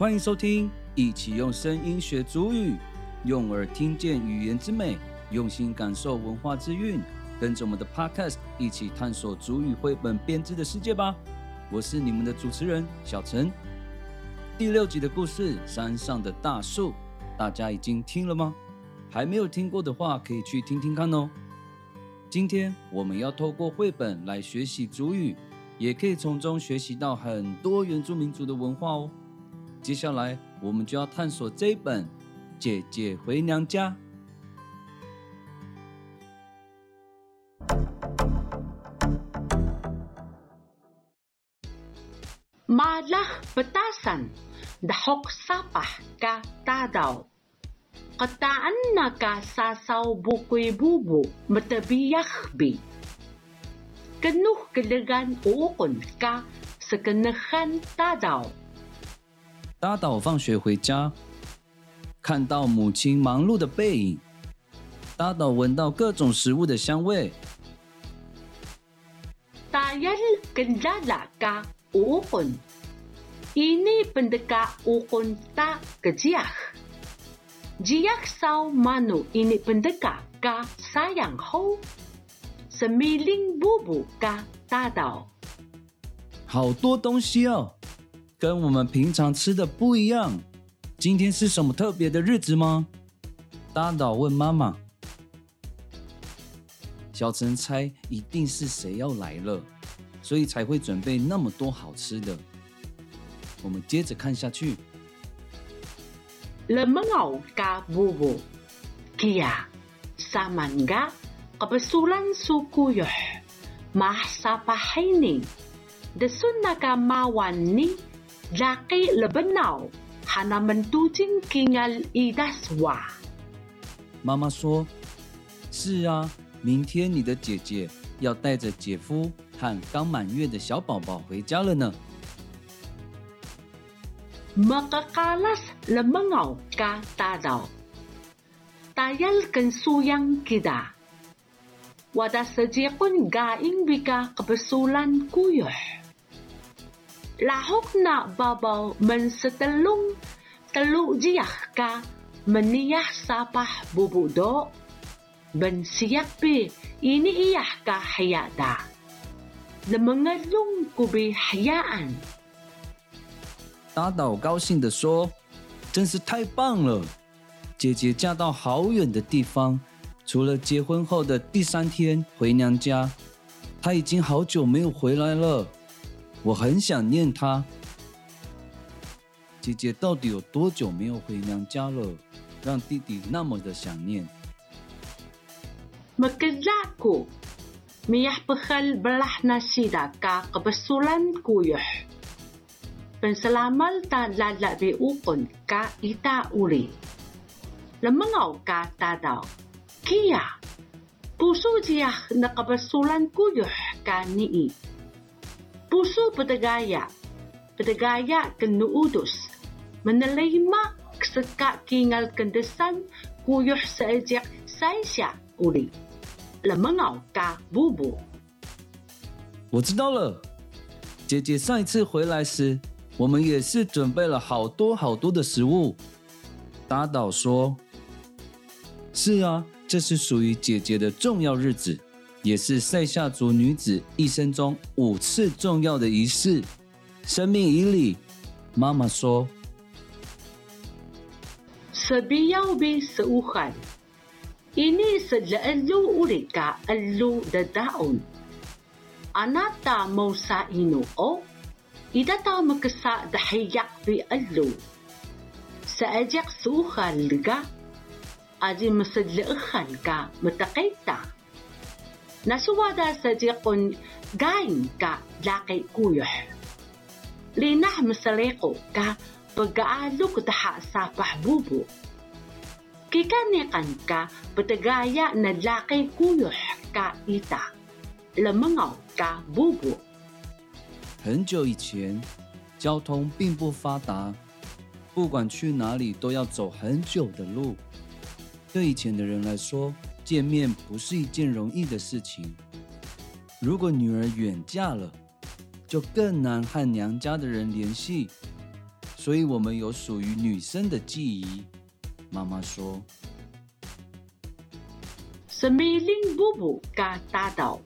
欢迎收听，一起用声音学主语，用耳听见语言之美，用心感受文化之韵。跟着我们的 Podcast 一起探索主语绘本编织的世界吧！我是你们的主持人小陈。第六集的故事《山上的大树》，大家已经听了吗？还没有听过的话，可以去听听看哦。今天我们要透过绘本来学习主语，也可以从中学习到很多原住民族的文化哦。接下来我们就要探索这一本《姐姐回娘家》。Malah petasan, dahok sapah ka tadaw. Kataan na ka sasaw bukoy bubo, matabiyak bi. Kanuh kalagan uukon ka sa kanahan tadaw. 大到放学回家看到母亲忙碌的背影大到闻到各种食物的香味。大牙日跟扎拉嘎五混日本的嘎五混搭嘎吱呀 jiaxao manu inebangda gaa 沙洋大岛。好多东西哦。跟我们平常吃的不一样。今天是什么特别的日子吗？大岛问妈妈。小陈猜一定是谁要来了，所以才会准备那么多好吃的。我们接着看下去。Lemengaw ka bubu. Kia, samanga, kabasulan sukuyuh. Mahsapahining. Dasun na ka mawan ni, laki lebenau Hana mentujing kingal idaswa. 妈妈说：“是啊，明天你的姐姐要带着姐夫和刚满月的小宝宝回家了呢。Makakalas lemengaw ka tadaw. Tayal kan suyang kita. Wada sejikun gaing bika kabasulan kuyuh. Lahok nak babaw man sa talong talo jiyah ka meniyah sapah bubudo. Ben siyak pi ini iyah ka hayada. Lemengalong kubi hayaan. 大岛高兴地说：“真是太棒了！姐姐嫁到好远的地方，除了结婚后的第三天回娘家，她已经好久没有回来了。我很想念她。姐姐到底有多久没有回娘家了，让弟弟那么的想念？？Penselamal ta lala bi ukon ka ita uli. Lamangaw ka tadaw. Kia. Puso jiyah na kebesulan kuyuh Puso pedagaya. Pedagaya kenuudus. Menelima keseka kingal kendesan kuyuh sejak saisya uli. Lemengaw ka bubu. 我知道了，姐姐上一次回来时，我们也是准备了好多好多的食物。打岛说：“是啊，这是属于姐姐的重要日子，也是塞夏族女子一生中五次重要的仪式——生命仪礼。”妈妈说 Sabiyaw bi seuhan. Ini sedlaelu ulika elu dadaon. Anata mau sa ino o. Idata makasa dahiyak bi elu. Saajak seuhan liga. Adi masadlaahan ka matakaita. 很久以前，交通并不发达，不管去哪里都要走很久的路，对以前的人来说。见面不是一件容易的事情。如果女儿远嫁了，就更难和娘家的人联系。所以我们有属于女生的记忆。妈妈说。Semiling bubu ka tadaw.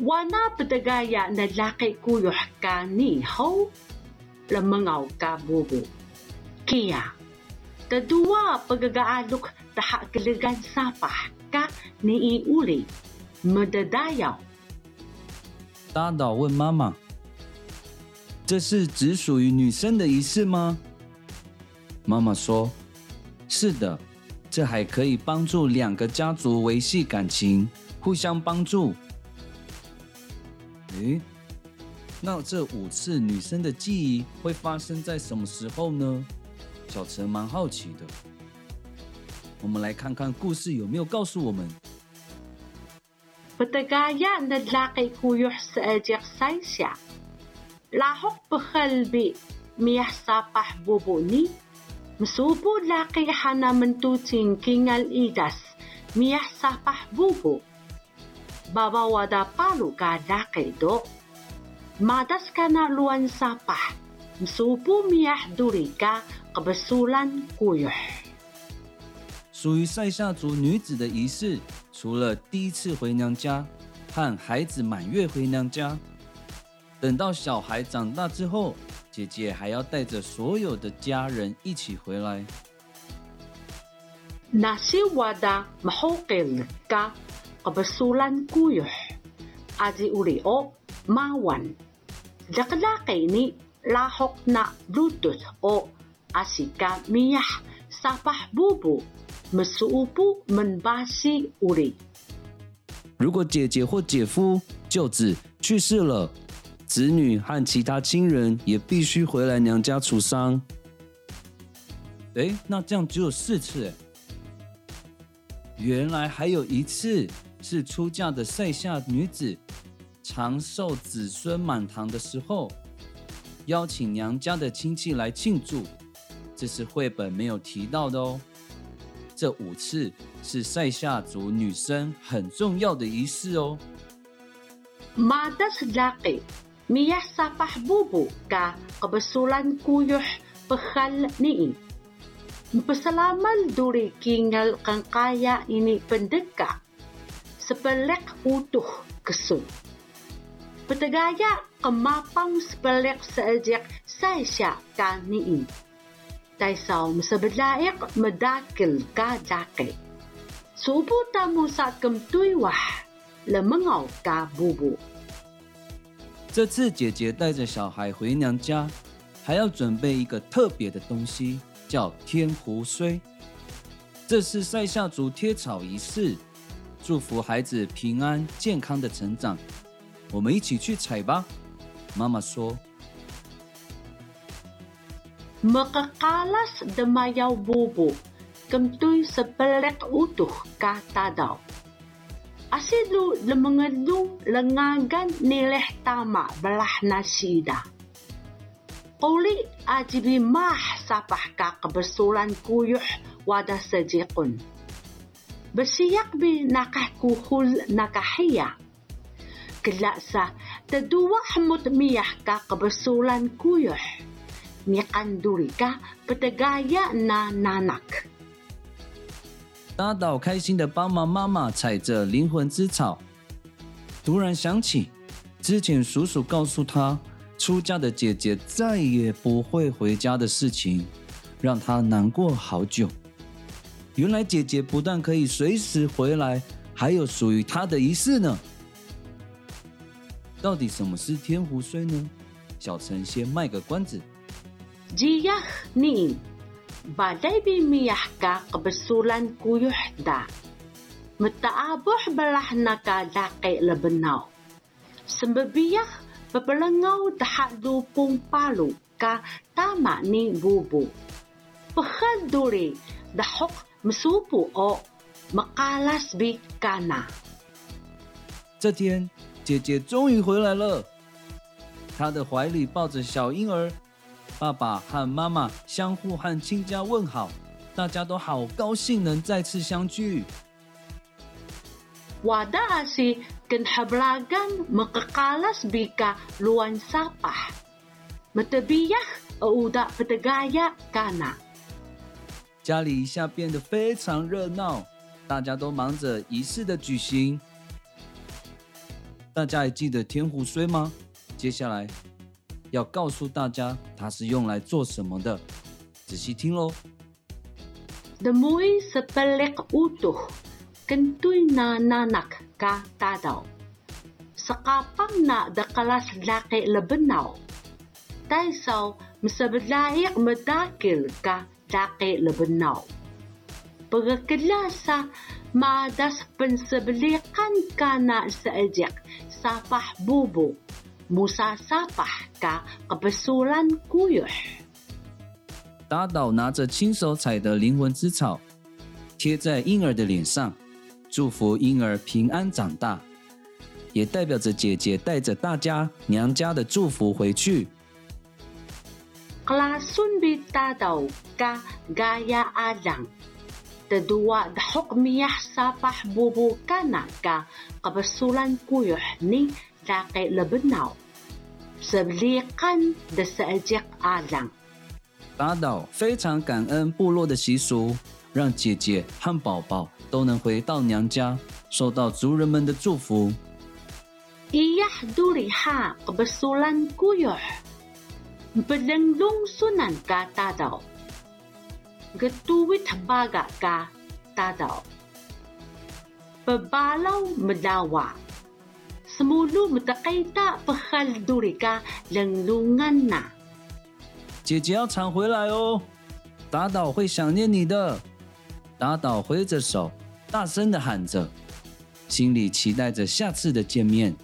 Wana pedagaya na laki kuyuh ka ni ho. Lamangaw ka bubu. Kaya, tadua pagagaalok taha kiligan sapa ka ni iuli. mededaya 大岛问妈妈：“这是只属于女生的仪式吗？”妈妈说：“是的。”这还可以帮助两个家族维系感情，互相帮助。诶，那这五次女生的记忆会发生在什么时候呢？小陈蛮好奇的。我们来看看故事有没有告诉我们。Betagaya nadlaki ku yuh saajik saysia. Lahok bakhalbi miyah sapah bubu ni. Masubu laki hana mentuting kingal idas miyah sapah bubu. Baba wada palu ka laki do. Madas kana luan sapah. Masubu miyah duri kebesulan kuyuh. 属于塞夏族女子的仪式，除了第一次回娘家和孩子满月回娘家，等到小孩长大之后，姐姐还要带着所有的家人一起回来。那些娃的不好给人家，我不苏兰姑，阿吉屋里哦，妈玩，这个拉给你拉好那路的哦，阿西嘎米呀，沙巴布布。Mesuupu menbasi uli. 如果姐姐或姐夫、舅子去世了，子女和其他亲人也必须回来娘家处丧。哎，那这样只有四次哎。原来还有一次是出嫁的塞夏女子长寿子孙满堂的时候，邀请娘家的亲戚来庆祝，这是绘本没有提到的哦。这五次是塞夏族女生很重要的仪式哦。Miyah sapah bubu ka kebesulan kuyuh pehal ni. Peselamal duri kingal kang kaya ini pendeka. Sepelek utuh kesun. Petegaya kemapang sepelek seejek saisya ka ni. 这次姐姐带着小孩回娘家，还要准备一个特别的东西，叫天壶。这是塞下族贴草仪式，祝福孩子平安、健康的成长。我们一起去采吧，妈妈说。Mekakalas demayau bubu, kemtui sepelek utuh kata dau. Asidu lemengedung lengagan nileh tama belah nasida. Quli ajibi mah sapah ka kebesulan kuyuh wadah sejikun. Bersiyak bi nakah kuhul nakahia. Kelaksa tedua hamut miyah ka kebesulan kuyuh. Mikan duri ka petegaya na nanak. 大岛开心的帮忙妈妈采着灵魂之草，突然想起之前叔叔告诉他出嫁的姐姐再也不会回家的事情，让他难过好久。原来姐姐不但可以随时回来，还有属于她的仪式呢。到底什么是天湖水呢？小陈先卖个关子。Giahni badai bimiyah ka kebesulan kuyuh da. Metaabuh belah naka dake lebenau. Sembebiyah bebelengau tahak dupung palu ka tama ni bubu. Pehal duri dahok mesupu o mekalas bi kana. 这天，姐姐终于回来了。她的怀里抱着小婴儿，爸爸和妈妈相互和亲家问好，大家都好高兴能再次相聚。Wada si kenhablagan mekekalas bika luan sapah. Metebiyah uda petegaya kana. 家里一下变得非常热闹，大家都忙着仪式的举行。大家还记得天湖水吗？接下来要告诉大家它是用来做什么的，仔细听喽。 Demui sepelik utuh, kentuy na nanak ka tadaw. Sa kapang na dakalas laki lebenaw. Taisaw masablayak medakil ka laki lebenaw. Pagkakilasa madas pensebelikan ka na sa ejek sapah bubu. Musa sapah ka kebesulan kuyuh. 打倒拿着亲手采的灵魂之草，贴在婴儿的脸上，祝福婴儿平安长大，也代表着姐姐带着大家娘家的祝福回去。Klasun bita daw ka gaya adang. Tadua dahok miyah sapah bubu kana ka kabasulan kuyuh ni alang. 打倒非常感恩部落的习俗，让姐姐和宝宝都能回到娘家，受到族人们的祝福。Iyah duliha kabasulan kuyuh. Belenglong sunan ka tadaw. Getuwit baga ka tadaw. Pebalaw medawa. Semulu metakaita pehal duri ka lenglungan na. 姐姐要常回来哦，打倒会想念你的。打倒挥着手，大声的喊着，心里期待着下次的见面。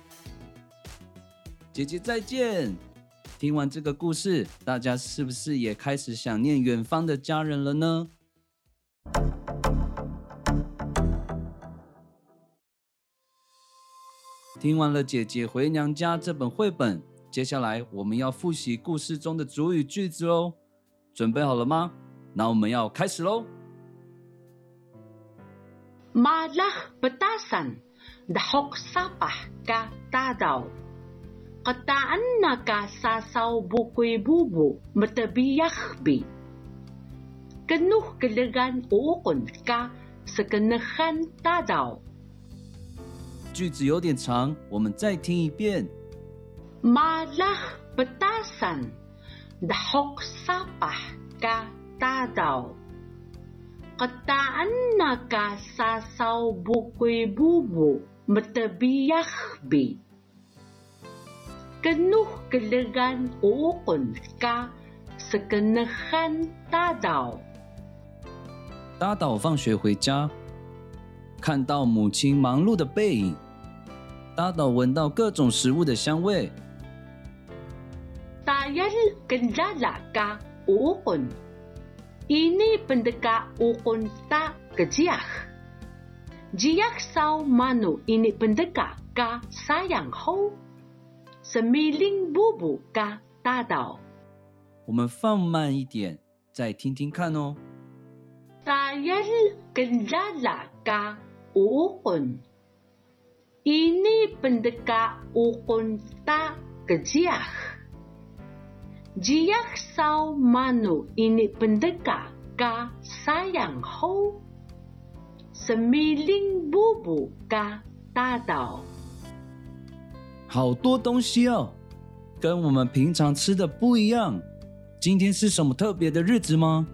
姐姐再见。听完这个故事，大家是不是也开始想念远方的家人了呢？听完了《姐姐回娘家》这本绘本，接下来我们要复习故事中的主语句子哦。准备好了吗？那我们要开始喽。Malah petasan. Dahok sapah ka tadaw. Kataan na ka sasaw bukoy bubu matabiyah bi. Kenuh kelegan uukon ka sa kenahan tadaw. 句子有点长，我们再听一遍。Malah petasan. Dahok sapah ka tadaw. Kataan na ka sasaw bukoy bubu matabiyah bi. Kenuh kelegan uukon ka sa kenahan tadaw. 打倒放学回家，看到母亲忙碌的背影，大岛闻到各种食物的香味。大人跟咱俩嘎乌棍，伊尼本得嘎乌棍个吉呀，吉呀扫马努伊尼本得嘎嘎山羊后，是米林布布嘎大岛。我们放慢一点，再听听看哦。大人跟咱俩嘎。Uukon. Ini pendeka ukon ta kejiak. Jiak saw manu ini pendeka ka sayang ho. Semiling bubu ka tadaw. 好多东西哦，跟我们平常吃的不一样。今天是什么特别的日子吗？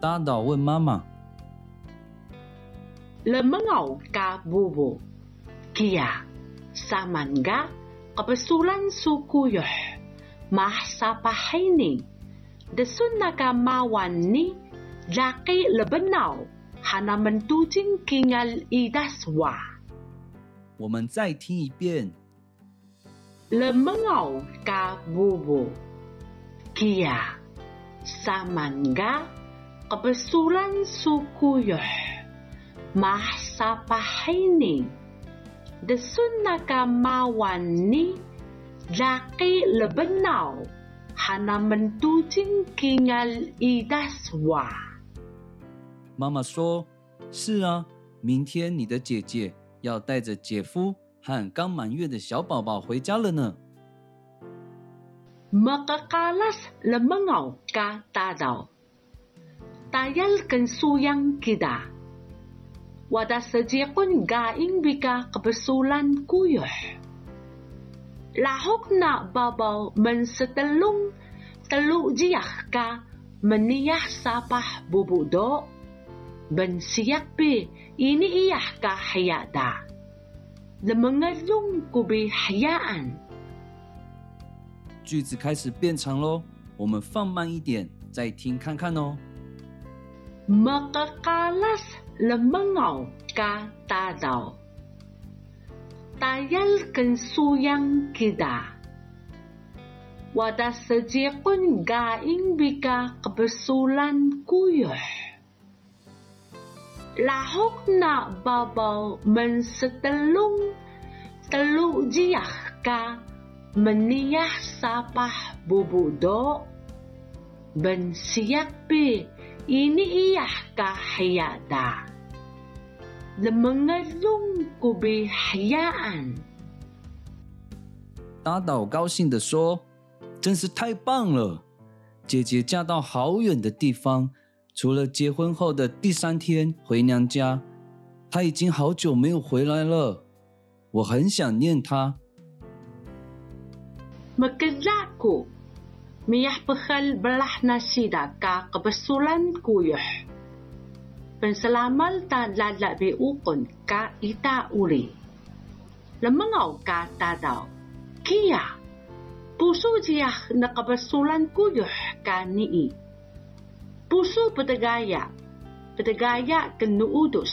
打倒问妈妈。Lemengaw ka bubu. Kia, saman ga, kapasulan sukuyuh. Mahsapahay Dasun na ka mawan ni, laki lebenaw, hanaman tuting kingal idaswa. 我们再听一遍。 Lemengaw ka bubu. Kia, saman ga, kapasulan sukuyuh. Mahsapahay Dasun na ka mawan ni, laki lebenaw, hanaman tuting kingal idaswa. 妈妈说：“是啊，明天你的姐姐要带着姐夫和刚满月的小宝宝回家了呢。makakalas lemengaw ka tadaw. Tayal kan suyang kita. Wada sajikon gaing bika kebesulan kuyuh. Lahok na babaw mensetelung teluk jiah ka meniyah sapah bubudo. Ben siyak pi ini iyah ka hayada. Lemengalung kubi hayaan. 句子开始变长喽，我们放慢一点，再听看看哦。 makakalas lemengaw ka tadaw. Tayal kan suyang kita. Wada sejikun gaing bika kebesulan kuyuh. Lahok na babaw mensetelung teluk jiah ka meniyah sapah bubudo. Ben siyak pi ini iyah ka 人们的容格被黑暗。达岛高兴地说：“真是太棒了！姐姐嫁到好远的地方，除了结婚后的第三天回娘家，她已经好久没有回来了。我很想念她。”，kuyuh. Penselamal ta lala be ukon ka ita uli. Lemengaw ka tadaw. Kia. Puso jiah na kebesulan kuyuh ka nii. Puso pedagaya. Pedagaya kenuudus.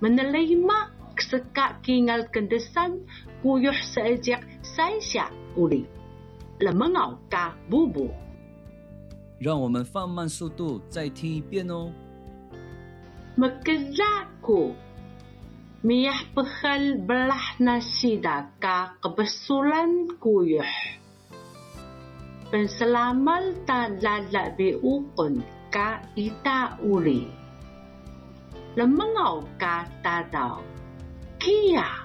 Menelima keseka kingal kendesan kuyuh seejak saisya uli. Lemengaw ka bubu. 让我们放慢速度，再听一遍哦。 mekezaku miyah pehal belah nasi daka kebesulan kuyuh penselamal ta lalak biukun ka ita uli lemengau ka tadau. Kia.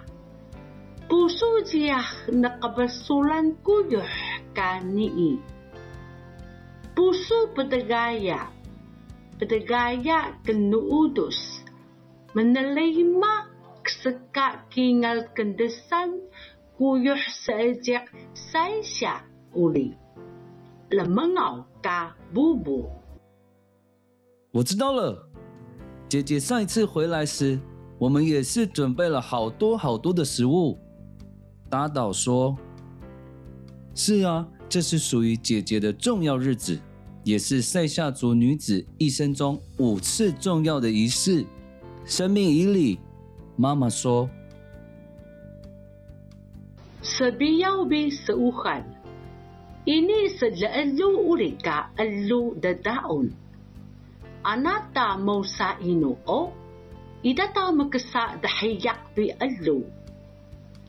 Pusu jiah na kebesulan kuyuh ka ni'i. Pusu pedegaya pedagaya kenuudus, menerima kseka kingal kendesan kuyuh seejak saisya uli. Lemengaw ka bubu. 我知道了，姐姐上一次回来时，我们也是准备了好多好多的食物。打倒说：“是啊，这是属于姐姐的重要日子，也是塞夏族女子一生中五次重要的仪式——生命仪礼。”妈妈说 Sebiyaw bi seuhan. Ini sedlaelu ulika elu dadaon. Anata mau sa ino o. Idata makasa dahiyak bi elu.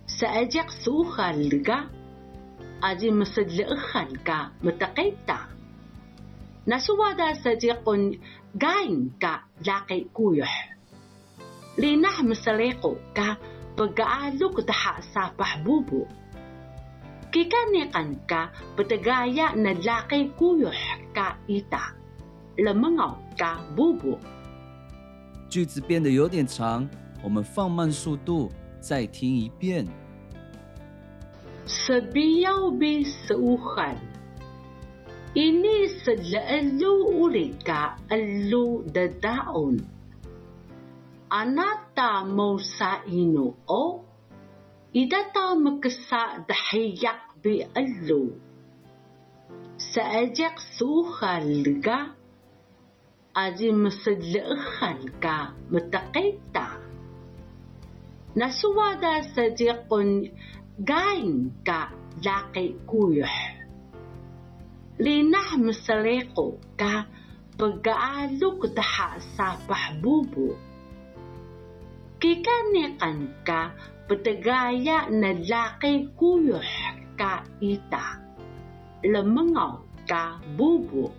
Saajak suuhan liga. Aji masadlaahan ka matakaita. Nasuwada sa jikon gaing ka laki kuyuh. Linah masaleko ka pag-aalok daha sa pahbubo. Kikanikan ka patagaya na laki kuyuh ka ita. Lemengaw ka bubo. 句子变得有点长，我们放慢速度，再听一遍。Sabiyaw bi seuhan. ini selalu ulika elu dedaun. Anata mousa inu o, ida ta mekesa dahiyak bi elu. Saajak suha lga, aji meselekha lga metaqita. Nasuwada sajikun gain ka laki kuyuh. Linah masaleko ka pag-aalok daha sa pahbubo. Kikanikan ka patagaya na laki kuyuh ka ita. Lemengaw ka bubo.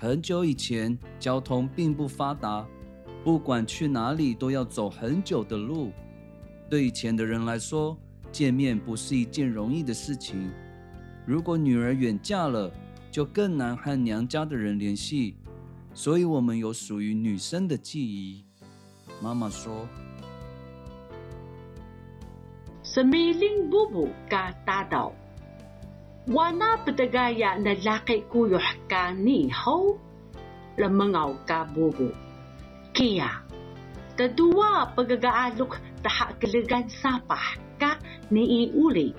很久以前，交通并不发达，不管去哪里都要走很久的路。对以前的人来说，见面不是一件容易的事情。如果女儿远嫁了，就更难和娘家的人联系，所以我们有属于女生的记忆。妈妈说。Semiling bubu ka tada, wana pagkaya na laki kuyuh ka ni ho. Lamangaw ka bubu. Kaya, tadua pagagaalok taha kaligan sapah ka ni iuli.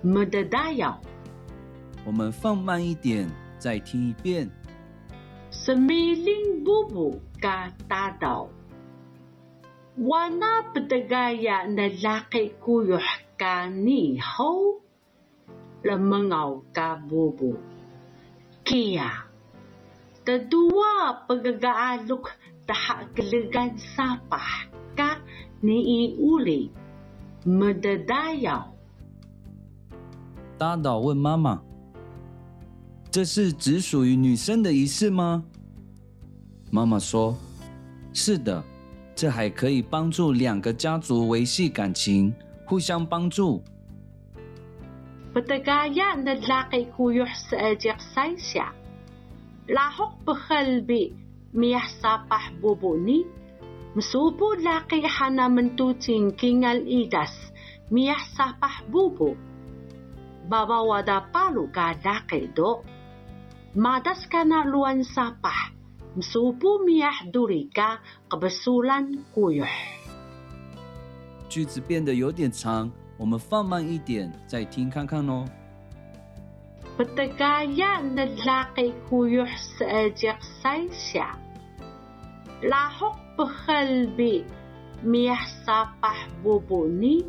Madadayaw. 我们放慢一点，再听一遍。Semiling bubu ka tadaw. Wana pedagaya na laki kuyuh ka ni ho. Lamangaw ka bubu. Kaya, tadua pagagaalok taha kaligan sapah ka ni iuli. Madadayaw. 大岛问妈妈：“这是只属于女生的仪式吗？”妈妈说：“是的，这还可以帮助两个家族维系感情，互相帮助。Patagaya na laki kuyuh sa ajak saysya. Lahok bakhalbi miyah sapah bubo ni. Masubo laki hana mentuting kingal idas miyah sapah bubo. Babawada palu ka laki do. Madas ka na luan sapah. msupu miyah duri ka kebesulan kuyuh. 句子变得有点长，我们放慢一点，再听看看哦。Patagaya na laki kuyuh seajak saysya. Lahok bakhalbi miyah sapah bubo ni.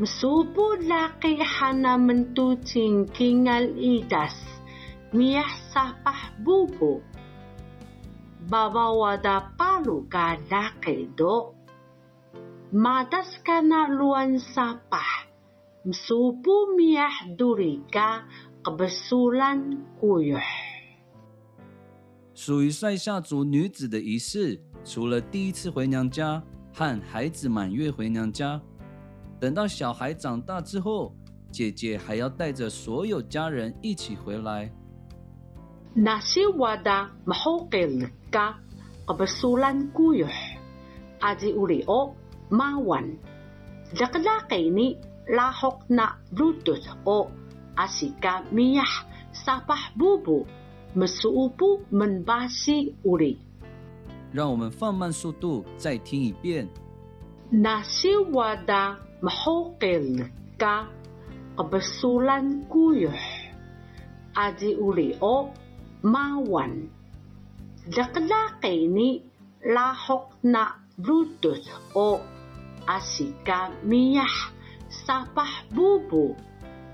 Masubo laki hana mentu cingkingal idas miyah sapah bubo. Babawada palu ka laki do. Madas ka na luan sapah. Msupu miyah duri ka kabasulan kuyuh. 属于塞夏族女子的仪式，除了第一次回娘家和孩子满月回娘家，等到小孩长大之后，姐姐还要带着所有家人一起回来。Nasi wada mahukil ka kabasulan kuyuh. Adi uli o mawan. Lakalaki ni lahok na lutut o asika miyah sapah bubu. Masuupu menbasi uli. 让我们放慢速度，再听一遍。 Nasi wada mahukil ka kabasulan kuyuh. Adi uli o mawan. Lakalaki ni lahok na lutut o asika miyah sapah bubu.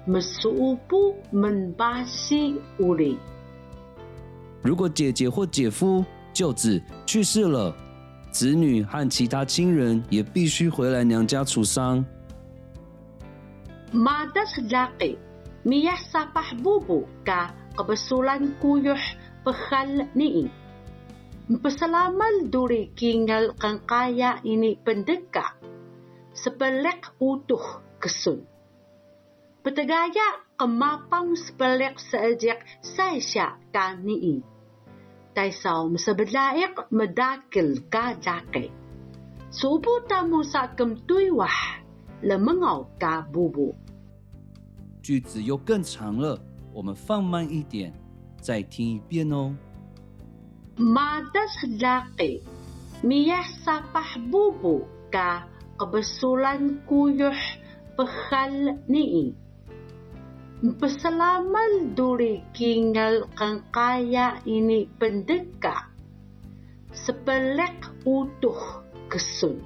mesuupu menbasi uli. 如果姐姐或姐夫、舅子去世了，子女和其他亲人也必须回来娘家处丧。Madas laki, miyah sapah bubu ka kabasulan kuyuh pehal ni. Pasalamal duri kingal kang kaya ini pendeka. Sepelek utuh kesun. Petagaya kemapang sepelek seajak saisya ka ni. Taisaw masabalaik medakil ka laki. Subo tamu sa kemtuywah lemengaw ka bubu. 句子又更长了， 我们放慢一点，再听一遍哦。 Madas laki, miyah sapah bubu ka kabasulan kuyuh pehal ni. Pasalamal duri kingal kang kaya ini pendeka. Sepelek utuh kesun.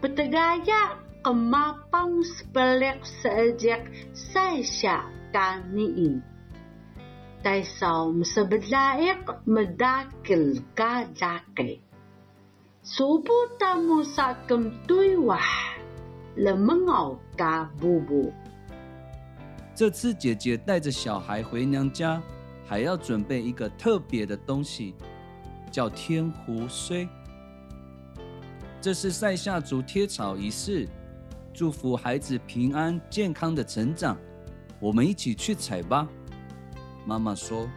Petagaya kemapang sepelek seajak saisya kaniin. Taisaw msabdlaik medakil ka laki. Subo tamu sa kemtuywah lemengaw ka bubu. 这次姐姐带着小孩回娘家，还要准备一个特别的东西，叫天胡荽。这是塞夏族贴草仪式，祝福孩子平安健康的成长，我们一起去采吧。”妈妈说。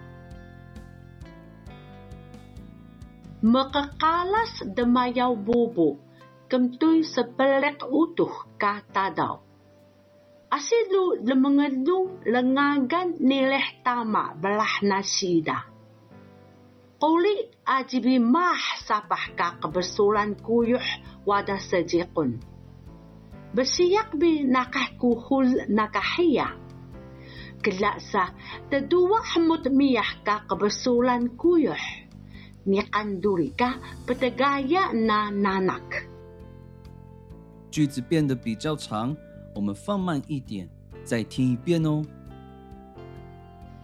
Makakalas demayaw bubo, kamtoy sa pelik utuh kata daw. Asilu lemengadung lengagan nileh tama belah nasida. Quli ajibi mah sapah ka kebesulan kuyuh wada sejikun. Besiyak bi nakah kuhul nakahiyah. Kelaksa, tedua hamut miyah ka kebesulan kuyuh. 你安杜里嘎不得嘎呀那那那克。句子变得比较长，我们放慢一点，再听一遍哦。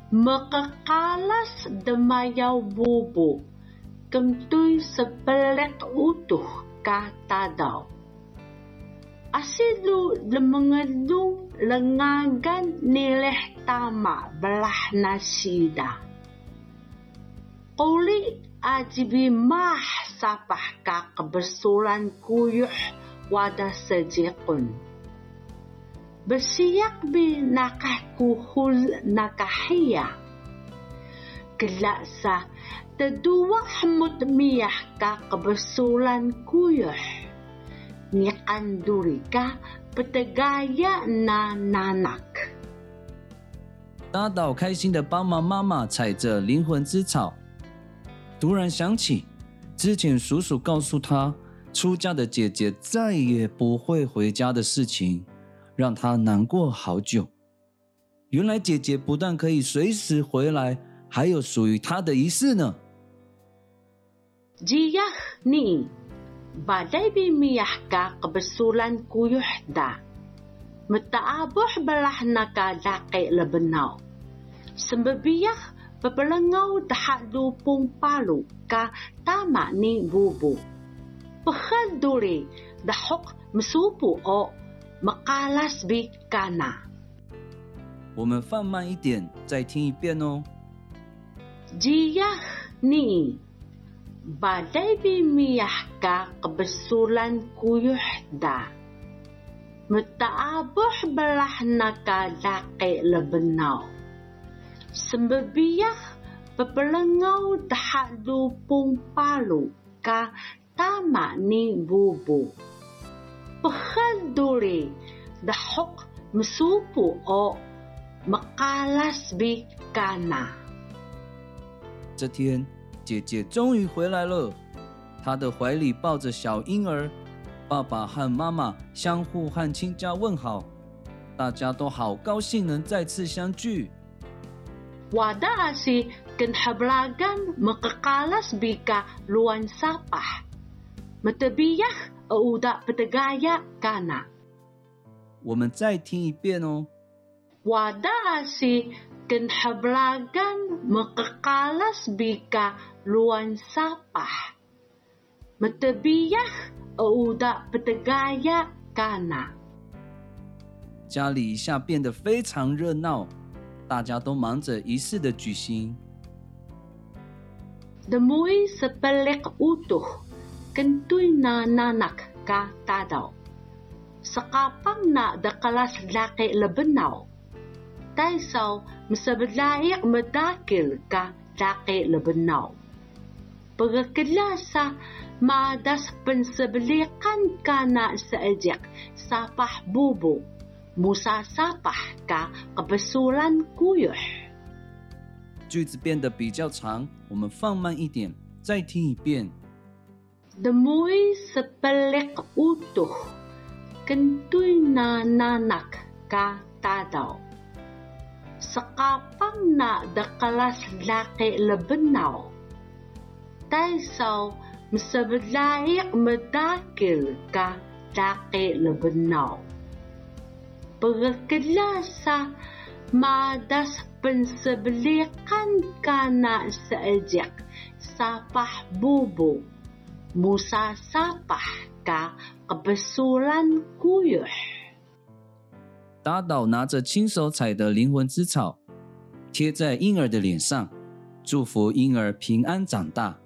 Makakalas demayaw bubo, kentoy sebelik utuh kata daw. Asilu lemengelung lengagan nileh tama belah nasida. Quli ajibi mah sapah ka kebesulan kuyuh wada sejikun. Besiyak bi nakah kuhul nakahia. Kelaksa tedua hamut miyah ka kebesulan kuyuh. Nikan duri petegaya na nanak. 大岛开心的帮忙妈妈采着灵魂之草，突然想起，之前叔叔告诉他，出嫁的姐姐再也不会回家的事情，让他难过好久。原来姐姐不但可以随时回来，还有属于她的仪式呢。Jiya ni, ba dabi miya ka kebesulan kuyuh da. Sembebiyah Pepelengau tahak dupung palu ka tama ni bubu. Pehal duri dahok mesupu o makalas bi kana. 我们放慢一点，再听一遍哦。 Jiyah ni badai bi miyah ka kebesulan kuyuh da. Metaabuh belah naka dake lebenau. Sembebiyah pepelengau tahak dupung palu ka tama ni bubu. Pehal duri dahok mesupu o makalas bi kana. 这天，姐姐终于回来了，她的怀里抱着小婴儿，爸爸和妈妈相互和亲家问好，大家都好高兴能再次相聚。Wada si kenhablagan makakalas bika luan sapah. Matebiyah uda petegaya kana. 我们再听一遍哦。Wada si kenhablagan Mekakalas bika luan sapah. Matebiyah uda petegaya kana. 家里一下变得非常热闹，大家都忙着仪式的举行。 Demui sepelik utuh, kentuy na nanak ka tadaw. Sakapang na dakalas laki lebenaw. Taisaw masablayak medakil ka laki lebenaw. Pagkilasa madas pensebelikan ka na saajak sapah bubo. Musa sapah ka kebesulan kuyuh. 句子变得比较长，我们放慢一点，再听一遍。 Demui sepelik utuh, kentuy na nanak ka tadaw. Sakapang na dakalas laki lebenaw. Taisaw masablayak medakil ka laki lebenaw. Pagkilasa madas pensebelikan kana saajak sapah bubu Musa sapah ka kebesulan kuyuh. 打倒拿着亲手采的灵魂之草，贴在婴儿的脸上，祝福婴儿平安长大，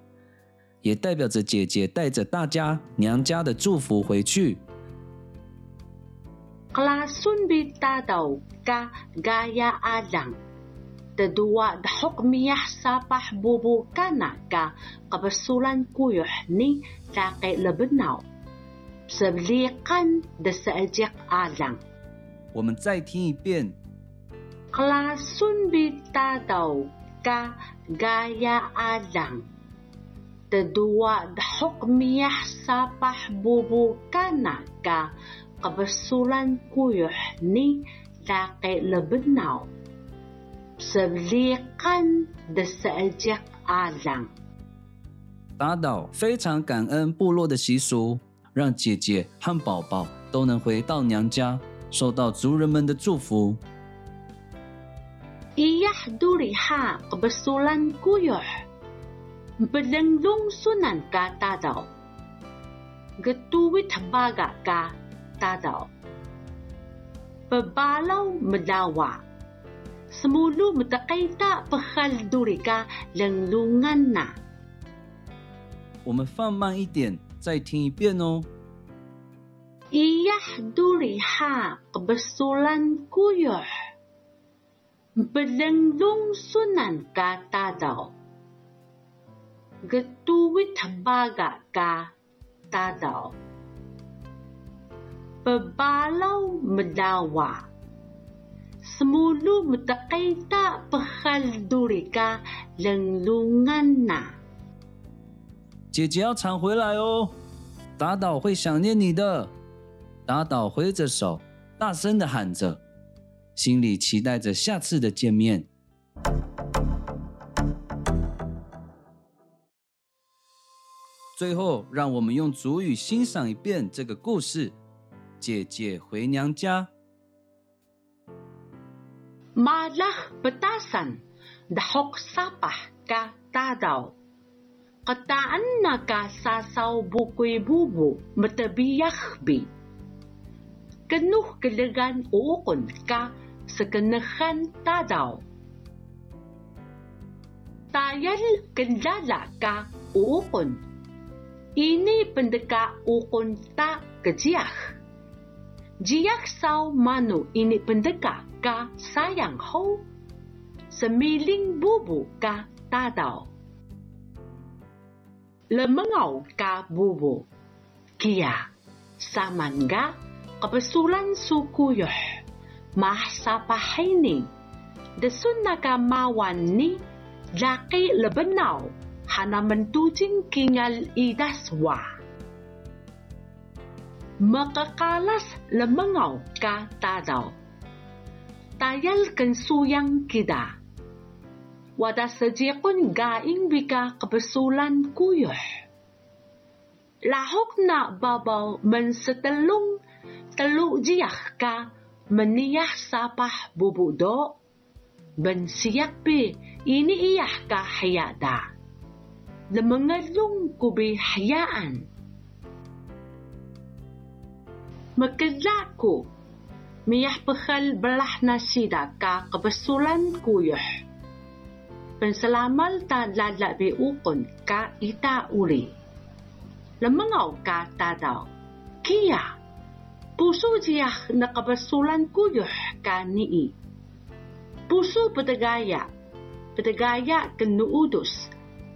也代表着姐姐带着大家娘家的祝福回去。Klasun bitadaw ka gaya alang. Tadua dahok miyah sapah bubu kana ka kabasulan kuyuh ni laki lebenaw. Sablikan da saajak alang. 我们再听一遍。 Klasun bitadaw ka gaya alang. Tadua dahok miyah sapah bubu kana ka kuyuh ni laki lebenaw. Sablikan da saajak alang. 打倒非常感恩部落的习俗，让姐姐和宝宝都能回到娘家，受到族人们的祝福。Iyah duriha kebesulan kuyuh. Belenglung sunan ka tadaw. Getuwit baga ka tadaw. Pebalaw medawa. Semulu metakaita pehal duri ka lenglungan na. 我们放慢一点，再听一遍哦。 Iyah duriha kebesulan kuyuh. Belenglung sunan ka tadaw. Getuwit baga ka tadaw. Pebalaw medawa. Semulu metakaita pehal duri ka lenglungan na. 姐姐要常回来哦，打倒会想念你的。打倒挥着手，大声的喊着，心里期待着下次的见面。最后，让我们用主语欣赏一遍这个故事：姐姐回娘家。 Malah petasan dahok sapah ka tadaw. Kataan na ka sasaw bukoy bubu matabiyah bi. Kenuh kelegan uukon ka sa kenahan tadaw. Tayal kendala ka uukon. Ini pendeka ukon ta kejiah. Jiyak saw manu ini pendeka ka sayang ho. Semiling bubu ka tadaw. Lemengaw ka bubu. Kia, samangga, kabesulan sukuyuh. Mahsa pahaini. Desun na ka mawan ni, laki lebenaw. Hana mentujing kingal idaswa. Makakalas lemengaw ka tadaw. Tayal suyang kita. Wada sajikon gaing bika kebesulan kuyuh. Lahok na babaw mensetelung telu jiah ka meniyah sapah bubudo. Ben siyak pi ini iyah ka hayada. Lemengalung kubi hayaan. Magkadlako. Miyah pekal belah nasida ka kebesulan kuyuh. Penselamal ta lala bi ukon ka ita uli. Lemengaw ka tadaw. Kia. Puso jiah na kebesulan kuyuh ka nii. Puso petagaya. Petagaya kenuudus.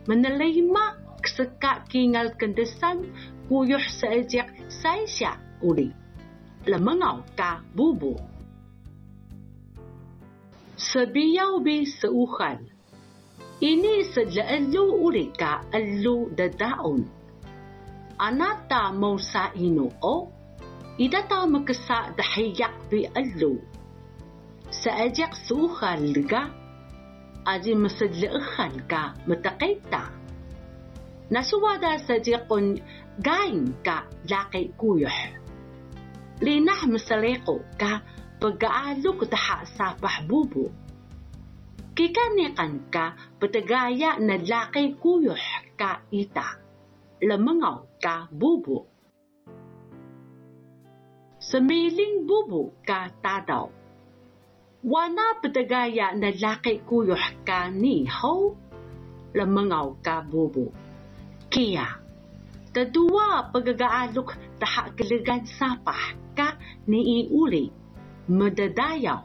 Menelima keseka kingal kendesan kuyuh seejak saisya uli. lemengaukah bubu? Sebiau bi seuhan. Ini sedleelu urika elu dadaun. Anata mausa inu o. Idata mekesa dahiyak bi elu. Seajak seuhan liga. Adi mesedleehan ka metakaita. Nasuwada sadiqun gain ka laki kuyuh. linah meseliku ka pegaaluk taha sapah bubu. Kika nikan ka petegaya nadlaki kuyuh ka ita. Lemengau ka bubu. Semiling bubu ka tadau. Wana petegaya nadlaki kuyuh ka ni hau. Lemengau ka bubu. Kia. Kedua pegaaluk tahak gelegan sapah. ka ni naiuli, madadayaw.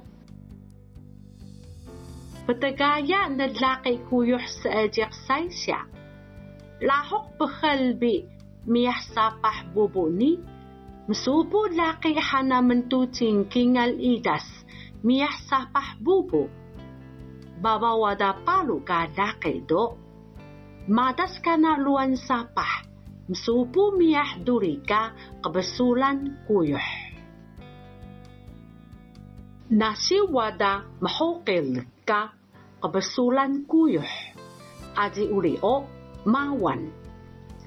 Patagaya na lakay kuyuh sa ajaksay siya. Lahok pakalbi miyasa pahbubo ni, masubo lakay hanaman tuting kingal idas miyasa pahbubo. Babawada palo ka lakay do. Madas ka na luwan sapah. Masubo miyah duri ka kabasulan kuyuh. Nasi wada mahukil ka kabasulan kuyuh. Adi uli o mawan.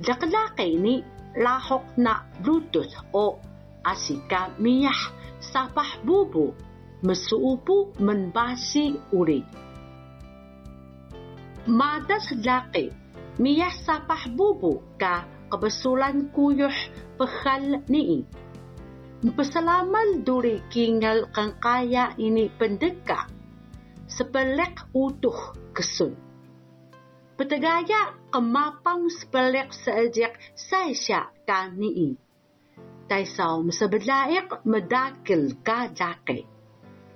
Lakalaki ni lahok na bluetooth o asika miyah sapah bubu masuupo menbasi uli. Madas laki miyah sapah bubu ka kabasulan kuyuh pehal nii. Pesalamal duri kingal kangkaya ini pendeka, sepelek utuh kesun. Petegaya kemapang sepelek sejak saya kani i. Taisau sebelaik medakil kajake.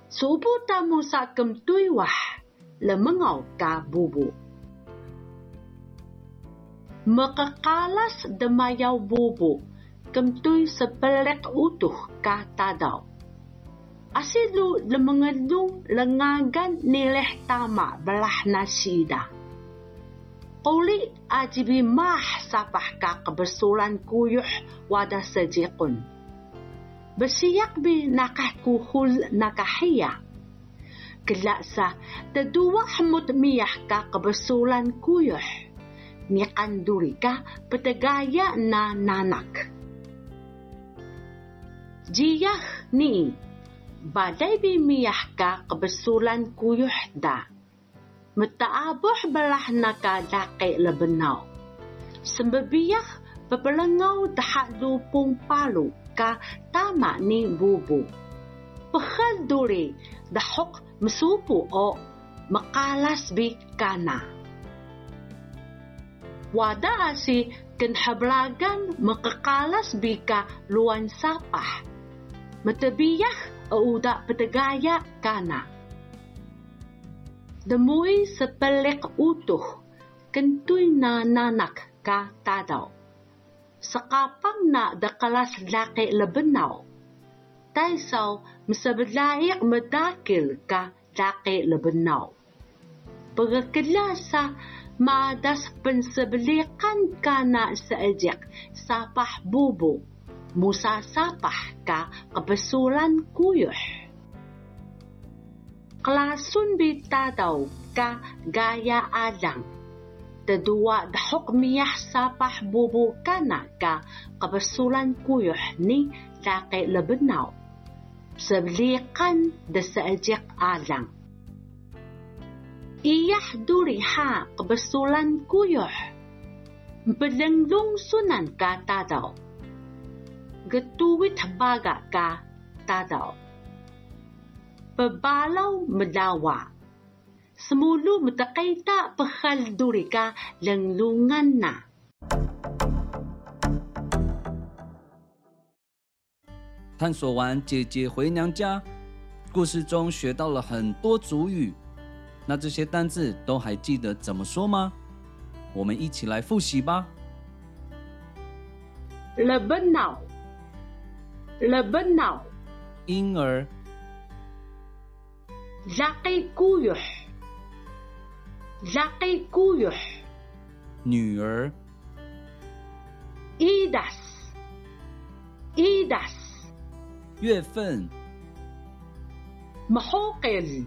Subuh tamu sakem tuiwah lemengau kabubu. bubu. Mekakalas demayau bubu, kentui sepelek utuh kata dau. Asidu lemengedung lengagan nileh tama belah nasida. Kuli ajibi mah sapah ka kebersulan kuyuh wada sejikun. Besiak bi nakah kuhul nakahia. Gelaksa, teduwa hmut miyah ka kebersulan kuyuh. Nikan duri ka petegaya na nanak. Jiyah ni badai bimiyah ka kebesulan kuyuh da. Metaabuh belah naka dake lebenau. Sembebiyah bebelengau dahak lupung palu ka tama ni bubu. Pehal duri dahok mesupu o makalas bi kana. Wada asi kenhablagan makakalas bi ka luan sapah. Metabiyah uda petegaya kana. Demui sepelek utuh, kentui na nanak ka tadaw. Sekapang na dakalas laki lebenau. Taisaw masablaik medakil ka laki lebenau. Pagkilasa madas pensebelikan kanak seejek sapah bubu. Musa sapah ka kebesulan kuyuh. Kelasun bita ka gaya adang. Tedua dahuk miyah sapah bubu kanak ka kebesulan kuyuh ni takai lebenau. Sebelikan desejek alang Iyah duri ha kebesulan kuyuh. Belenglung sunan ka tadaw getuwit baga ka tadaw. Pebalaw medawa. Semulu metakaita pehal duri ka lenglungan na. 探索完姐姐回娘家，故事中学到了很多族语，那这些单字都还记得怎么说吗？我们一起来复习吧。Lebenaw. 婴儿、kuyuh. 女儿、Idas. Idas. 月份、Mahukil.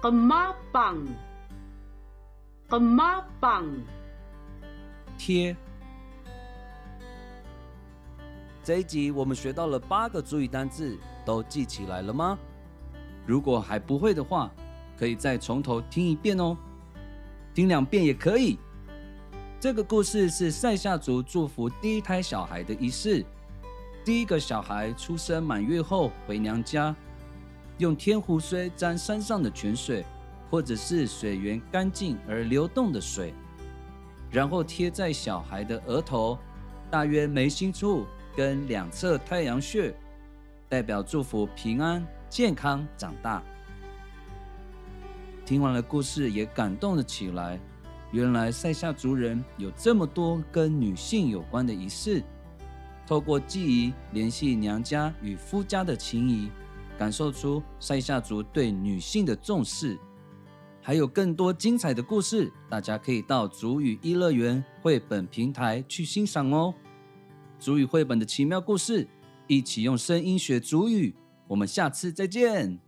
Kemapang. Kemapang. 贴、这一集我们学到了八个主语单字，都记起来了吗？如果还不会的话，可以再从头听一遍哦，听两遍也可以。这个故事是塞夏族祝福第一胎小孩的仪式。第一个小孩出生满月后回娘家，用天湖水沾山上的泉水，或者是水源干净而流动的水，然后贴在小孩的额头，大约眉心处跟两侧太阳穴，代表祝福平安健康长大。听完了故事，也感动了起来。原来塞夏族人有这么多跟女性有关的仪式，透过记忆联系娘家与夫家的情谊，感受出塞夏族对女性的重视。还有更多精彩的故事，大家可以到族语一乐园绘本平台去欣赏哦。族语绘本的奇妙故事，一起用声音学族语。我们下次再见。